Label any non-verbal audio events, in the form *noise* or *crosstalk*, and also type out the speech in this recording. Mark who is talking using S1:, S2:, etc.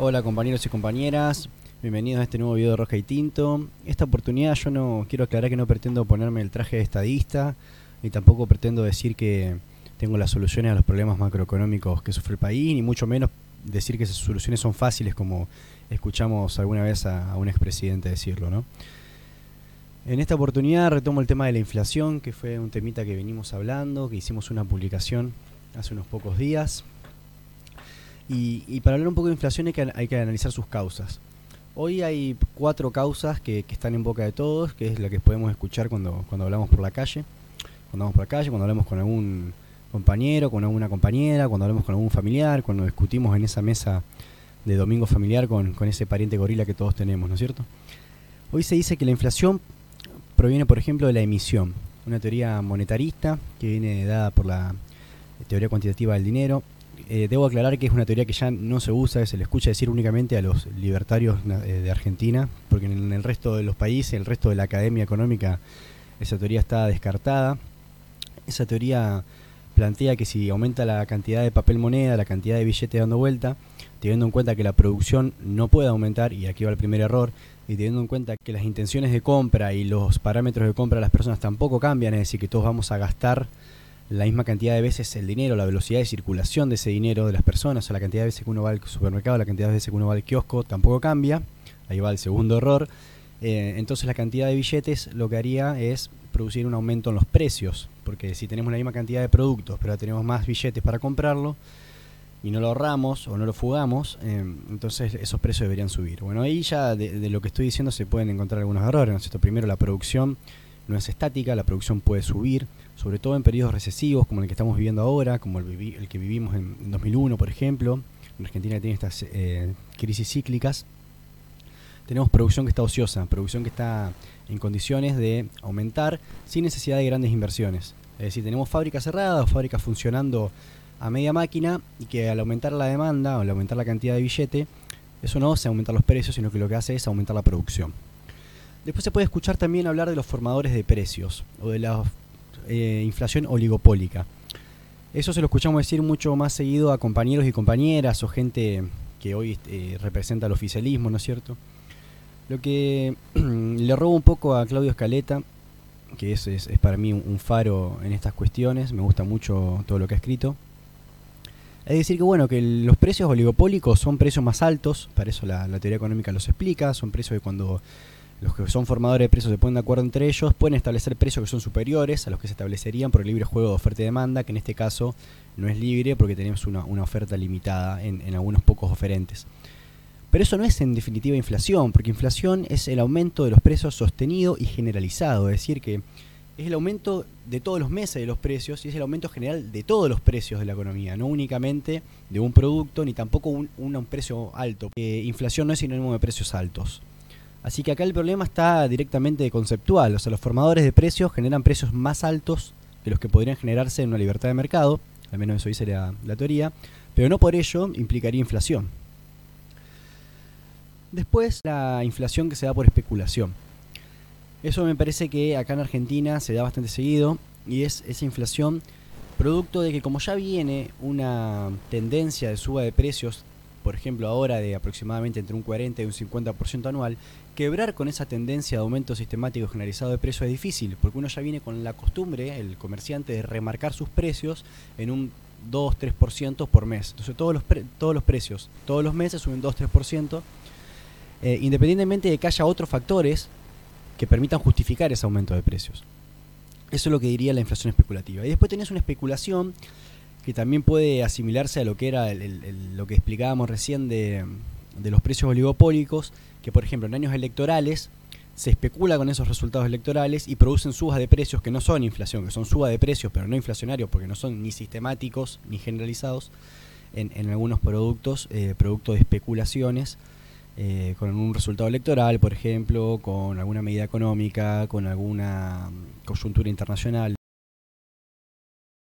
S1: Hola compañeros y compañeras, bienvenidos a este nuevo video de Roja y Tinto. Esta oportunidad yo no quiero aclarar que no pretendo ponerme el traje de estadista, ni tampoco pretendo decir que tengo las soluciones a los problemas macroeconómicos que sufre el país, ni mucho menos decir que esas soluciones son fáciles como escuchamos alguna vez a, a un expresidente decirlo, ¿no? En esta oportunidad retomo el tema de la inflación, que fue un temita que venimos hablando, que hicimos una publicación hace unos pocos días. Y, para hablar un poco de inflación hay que, hay que analizar sus causas. Hoy hay cuatro causas que, están en boca de todos, que es lo que podemos escuchar cuando, cuando hablamos por la calle. Cuando vamos por la calle, cuando hablamos con algún compañero, con alguna compañera, cuando hablamos con algún familiar, cuando discutimos en esa mesa de domingo familiar con, con ese pariente gorila que todos tenemos, ¿no es cierto? Hoy se dice que la inflación proviene, por ejemplo, de la emisión, una teoría monetarista que viene dada por la teoría cuantitativa del dinero, eh, debo aclarar que es una teoría que ya no se usa, se le escucha decir únicamente a los libertarios eh, de Argentina, porque en el resto de los países, el resto de la academia económica, esa teoría está descartada. Esa teoría plantea que si aumenta la cantidad de papel moneda, la cantidad de billetes dando vuelta, teniendo en cuenta que la producción no puede aumentar, y aquí va el primer error, y teniendo en cuenta que las intenciones de compra y los parámetros de compra de las personas tampoco cambian, es decir, que todos vamos a gastar la misma cantidad de veces el dinero, la velocidad de circulación de ese dinero de las personas, o la cantidad de veces que uno va al supermercado, la cantidad de veces que uno va al kiosco, tampoco cambia. Ahí va el segundo error. Eh, entonces la cantidad de billetes lo que haría es producir un aumento en los precios, porque si tenemos la misma cantidad de productos, pero tenemos más billetes para comprarlo, y no lo ahorramos o no lo fugamos, eh, entonces esos precios deberían subir. Bueno, ahí ya de, lo que estoy diciendo se pueden encontrar algunos errores. ¿no Primero, la producción no es estática, la producción puede subir, sobre todo en periodos recesivos como el que estamos viviendo ahora, como el, que vivimos en 2001, por ejemplo. En Argentina tiene estas eh, crisis cíclicas. Tenemos producción que está ociosa, producción que está en condiciones de aumentar sin necesidad de grandes inversiones. Es decir, tenemos fábricas cerradas, fábricas funcionando a media máquina y que al aumentar la demanda o al aumentar la cantidad de billete, eso no hace aumentar los precios, sino que lo que hace es aumentar la producción. Después se puede escuchar también hablar de los formadores de precios o de la eh, inflación oligopólica. Eso se lo escuchamos decir mucho más seguido a compañeros y compañeras o gente que hoy eh, representa el oficialismo, ¿no es cierto? Lo que *clears throat* le robo un poco a Claudio Escaleta, que es, es, para mí un, faro en estas cuestiones, me gusta mucho todo lo que ha escrito. Es decir que bueno, que los precios oligopólicos son precios más altos, para eso la, la teoría económica los explica, son precios de cuando los que son formadores de precios se ponen de acuerdo entre ellos, pueden establecer precios que son superiores a los que se establecerían por el libre juego de oferta y demanda, que en este caso no es libre porque tenemos una, oferta limitada en, algunos pocos oferentes. Pero eso no es en definitiva inflación, porque inflación es el aumento de los precios sostenido y generalizado, es decir, que es el aumento de todos los meses de los precios y es el aumento general de todos los precios de la economía, no únicamente de un producto ni tampoco un, un precio alto. Inflación no es sinónimo de precios altos. Así que acá el problema está directamente conceptual, o sea, los formadores de precios generan precios más altos que los que podrían generarse en una libertad de mercado, al menos eso dice la, teoría, pero no por ello implicaría inflación. Después, la inflación que se da por especulación. Eso me parece que acá en Argentina se da bastante seguido y es esa inflación producto de que como ya viene una tendencia de suba de precios por ejemplo, ahora de aproximadamente entre un 40 y un 50% anual, quebrar con esa tendencia de aumento sistemático generalizado de precios es difícil, porque uno ya viene con la costumbre, el comerciante, de remarcar sus precios en un 2-3% por mes. Entonces todos los, todos los precios, todos los meses suben 2-3%, eh, independientemente de que haya otros factores que permitan justificar ese aumento de precios. Eso es lo que diría la inflación especulativa. Y después tenés una especulación que también puede asimilarse a lo que era lo que explicábamos recién de, los precios oligopólicos, que por ejemplo en años electorales se especula con esos resultados electorales y producen subas de precios que no son inflación, que son subas de precios, pero no inflacionarios, porque no son ni sistemáticos ni generalizados en, algunos productos, eh, producto de especulaciones, eh, con un resultado electoral, por ejemplo, con alguna medida económica, con alguna coyuntura internacional.